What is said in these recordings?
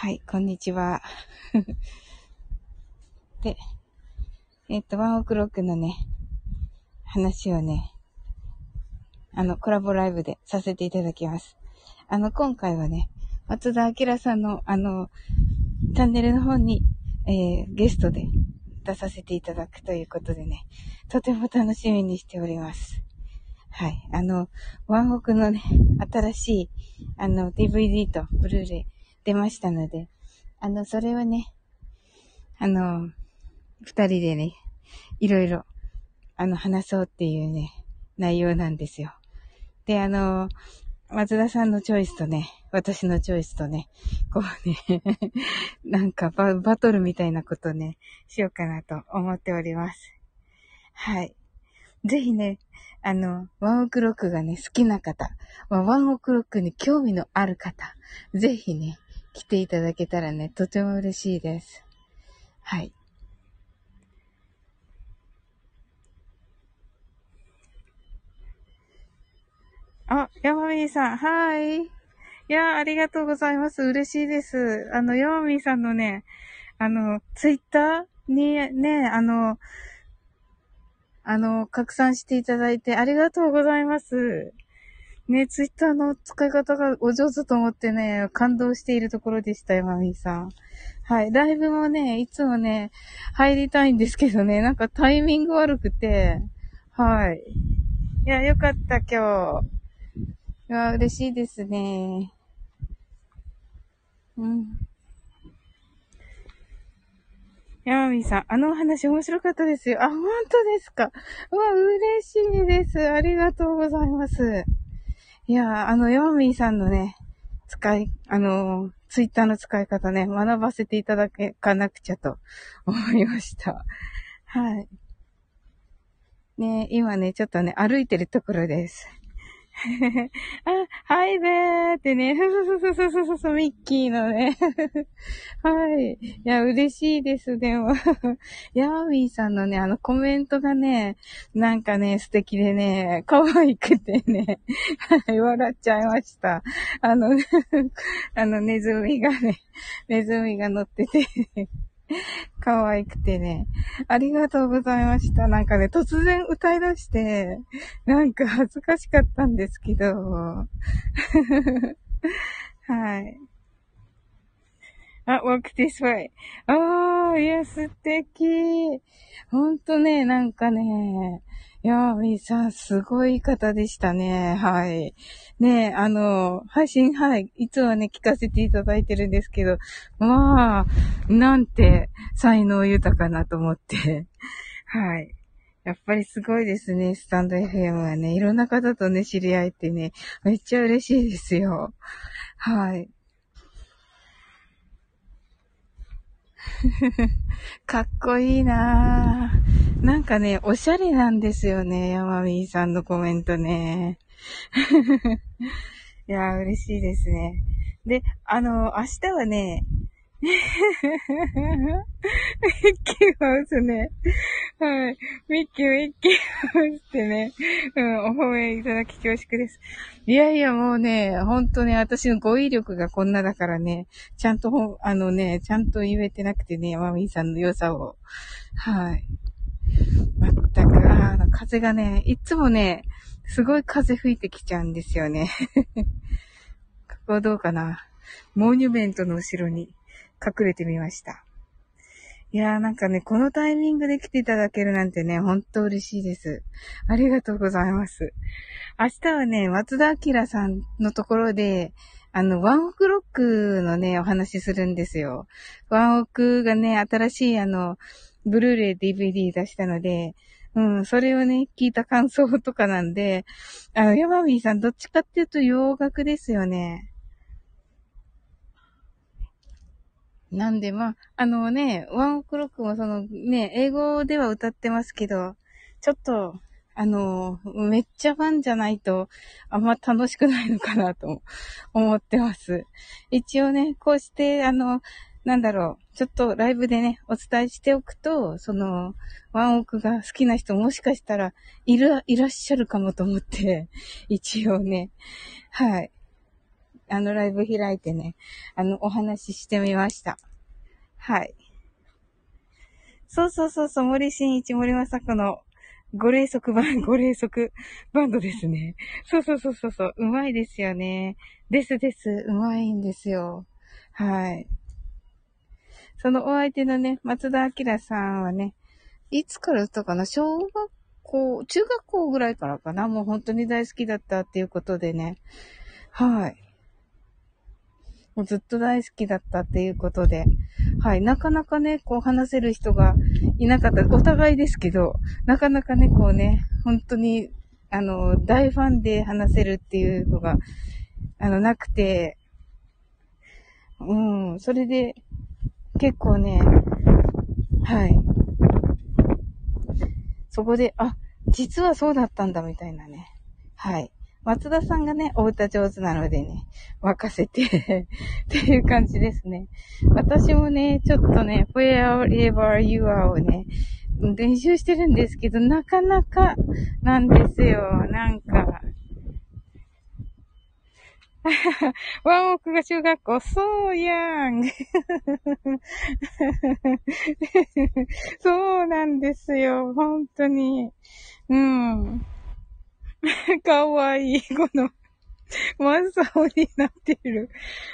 はい、こんにちは。で、えっ、と、ワンオクロックのね、話をね、あの、コラボライブでさせていただきます。あの、今回はね、松田明さんの、あの、チャンネルの方に、えー、ゲストで出させていただくということでね、とても楽しみにしております。はい。あの、ワンオクのね、新しい、あの、DVD とブルーレイ、出ましたので、あの、それをね、あの、二人でね、いろいろ、あの、話そうっていうね、内容なんですよ。で、あの、松田さんのチョイスとね、私のチョイスとね、こうね なんかババトルみたいなことね、しようかなと思っております。はい。ぜひね、あの、ワンオクロックがね、好きな方、ワンオクロックに興味のある方、ぜひね、来ていただけたらね、とても嬉しいです。はい。あ、ヤマミーさん、はい。いや、ありがとうございます。嬉しいです。あの、ヤマミーさんのね、あの、ツイッターにね、あの、あの、拡散していただいてありがとうございます。ね、ツイッターの使い方がお上手と思ってね、感動しているところでしたよ、マミーさん。はい。ライブもね、いつもね、入りたいんですけどね、なんかタイミング悪くて、はい。いや、よかった、今日。いや、嬉しいですね。うん。ヤマミさん、あのお話面白かったですよ。あ、本当ですか。うわ、嬉しいです。ありがとうございます。いやあの、ヨーミーさんのね、使い、あの、ツイッターの使い方ね、学ばせていただけかなくちゃと 思いました。はい。ね、今ね、ちょっとね、歩いてるところです。あ、はいべーってね、ふふふふふふふ、ミッキーのね。はい。いや、嬉しいです、でも。ヤーミーさんのね、あのコメントがね、なんかね、素敵でね、可愛くてね、はい、笑っちゃいました。あの、あの、ネズミがね、ネズミが乗ってて 可愛くてね。ありがとうございました。なんかね、突然歌い出して、なんか恥ずかしかったんですけど。はい。あ、walk this way. ああ、いや、素敵。ほんとね、なんかね、いやー、みーさん、すごい方でしたね。はい。ねあの、配信、はい、いつもね、聞かせていただいてるんですけど、まあ、なんて、才能豊かなと思って。はい。やっぱりすごいですね、スタンド FM はね。いろんな方とね、知り合えてね、めっちゃ嬉しいですよ。はい。かっこいいなぁ。なんかね、おしゃれなんですよね、ヤマミーさんのコメントね。いやー、嬉しいですね。で、あの、明日はね、ミッキーマウスね。はい。ミッキー、ミッキーマウスってね。うん、お褒めいただき恐縮です。いやいや、もうね、本当ね、私の語彙力がこんなだからね、ちゃんと、あのね、ちゃんと言えてなくてね、マミーさんの良さを。はい。まったく、あの、風がね、いつもね、すごい風吹いてきちゃうんですよね。ここはどうかな。モニュメントの後ろに。隠れてみました。いやーなんかね、このタイミングで来ていただけるなんてね、ほんと嬉しいです。ありがとうございます。明日はね、松田明さんのところで、あの、ワンオクロックのね、お話しするんですよ。ワンオクがね、新しいあの、ブルーレイ DVD 出したので、うん、それをね、聞いた感想とかなんで、あの、ヤマミーさんどっちかっていうと洋楽ですよね。なんで、まあ、あのね、ワンオクロックもそのね、英語では歌ってますけど、ちょっと、あの、めっちゃファンじゃないと、あんま楽しくないのかなと思ってます。一応ね、こうして、あの、なんだろう、ちょっとライブでね、お伝えしておくと、その、ワンオクが好きな人もしかしたら、いる、いらっしゃるかもと思って、一応ね、はい。あの、ライブ開いてね、あの、お話ししてみました。はい。そうそうそうそう、森進一、森正子のご霊則バン、ご霊則 バンドですね。そうそうそうそうそう、うまいですよね。ですです、うまいんですよ。はい。そのお相手のね、松田明さんはね、いつからったかな？小学校、中学校ぐらいからかな？もう本当に大好きだったっていうことでね。はい。もうずっと大好きだったっていうことで。はい。なかなかね、こう話せる人がいなかった。お互いですけど、なかなかね、こうね、本当に、あの、大ファンで話せるっていうのが、あの、なくて、うん、それで、結構ね、はい。そこで、あ、実はそうだったんだみたいなね。はい。松田さんがね、お歌上手なのでね、任せて っていう感じですね。私もね、ちょっとね、wherever you are をね、練習してるんですけど、なかなかなんですよ。なんか、ワンオクが中学校、そうやん。そうなんですよ。本当に。うん。かわいい。この、マンサオになってる。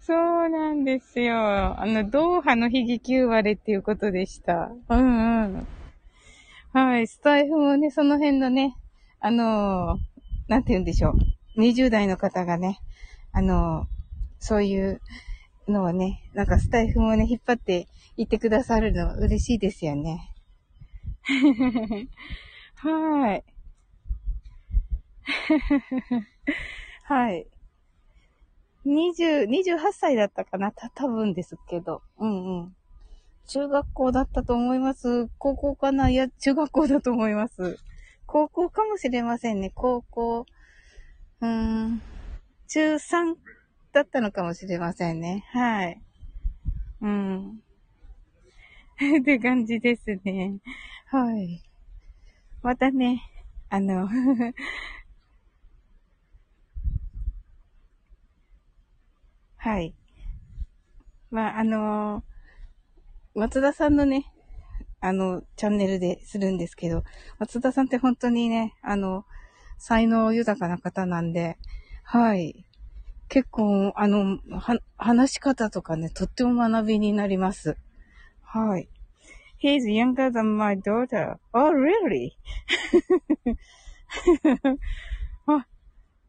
そうなんですよ。あの、ドーハの悲劇9割っていうことでした。うんうん。はい。スタイフもね、その辺のね、あのー、なんて言うんでしょう。20代の方がね、あの、そういうのをね、なんかスタイフもね、引っ張っていってくださるの嬉しいですよね。はい。はい。20、28歳だったかなた、多分ですけど。うんうん。中学校だったと思います。高校かな？いや、中学校だと思います。高校かもしれませんね。高校。うーん。中3だったのかもしれませんね。はい。うん。って感じですね。はい。またね、あの はい。まあ、あの松田さんのね、あの、チャンネルでするんですけど、松田さんって本当にね、あの、才能豊かな方なんで、はい。結構、あの、は、話し方とかね、とっても学びになります。はい。He's younger than my daughter. Oh, really? あ、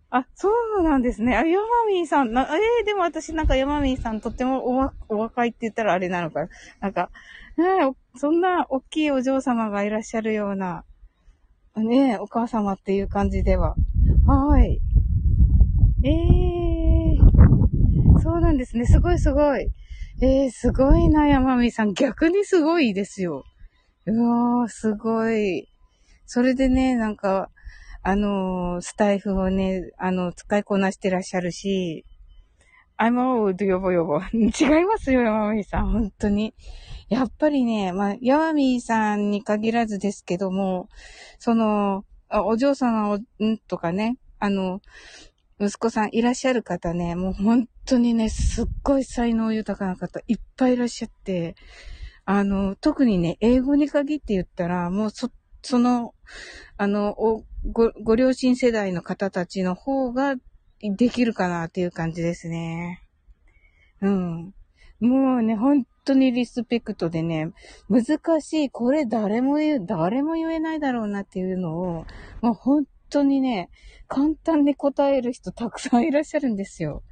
あ、そうなんですね。あ、ヤマミーさん、な、えー、でも私なんかヤマミーさんとってもおわ、お若いって言ったらあれなのか。なんか、ねそんな大きいお嬢様がいらっしゃるような、ねお母様っていう感じでは。ええー、そうなんですね。すごいすごい。えー、すごいな、山美さん。逆にすごいですよ。うわー、すごい。それでね、なんか、あのー、スタイフをね、あの、使いこなしてらっしゃるし、I'm old, よぼよぼ。違いますよ、山美さん。本当に。やっぱりね、まあ、山美さんに限らずですけども、その、お嬢様を、ん？とかね、あの、息子さんいらっしゃる方ね、もう本当にね、すっごい才能豊かな方いっぱいいらっしゃって、あの、特にね、英語に限って言ったら、もうそ、その、あの、ご、ご両親世代の方たちの方ができるかなっていう感じですね。うん。もうね、本当にリスペクトでね、難しい、これ誰も言う、誰も言えないだろうなっていうのを、もう本当にね、簡単に答える人たくさんいらっしゃるんですよ。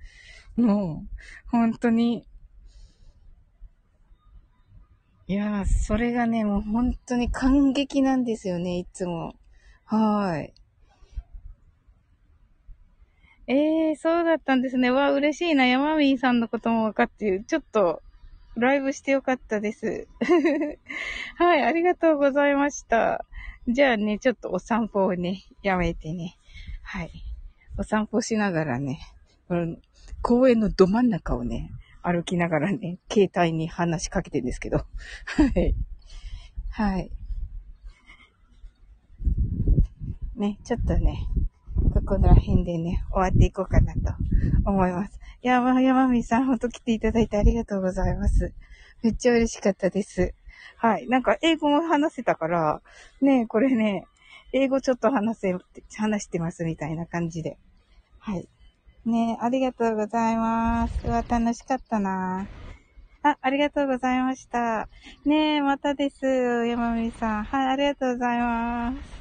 もう、本当に。いやー、それがね、もう本当に感激なんですよね、いつも。はい。ええー、そうだったんですね。わあ、嬉しいな。山ーさんのことも分かっている。ちょっと、ライブしてよかったです。はい、ありがとうございました。じゃあね、ちょっとお散歩をね、やめてね。はい。お散歩しながらね、この公園のど真ん中をね、歩きながらね、携帯に話しかけてるんですけど。はい。はい。ね、ちょっとね、ここの辺でね、終わっていこうかなと思います。山、山美さん、ほんと来ていただいてありがとうございます。めっちゃ嬉しかったです。はい。なんか、英語も話せたから、ねこれね、英語ちょっと話せ、話してますみたいな感じで。はい。ねありがとうございます。うわ、楽しかったなあ、ありがとうございました。ねえ、またです。山美さん。はい、ありがとうございます。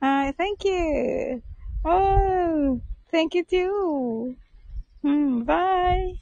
はい、thank you. Oh, thank you too. うん、bye.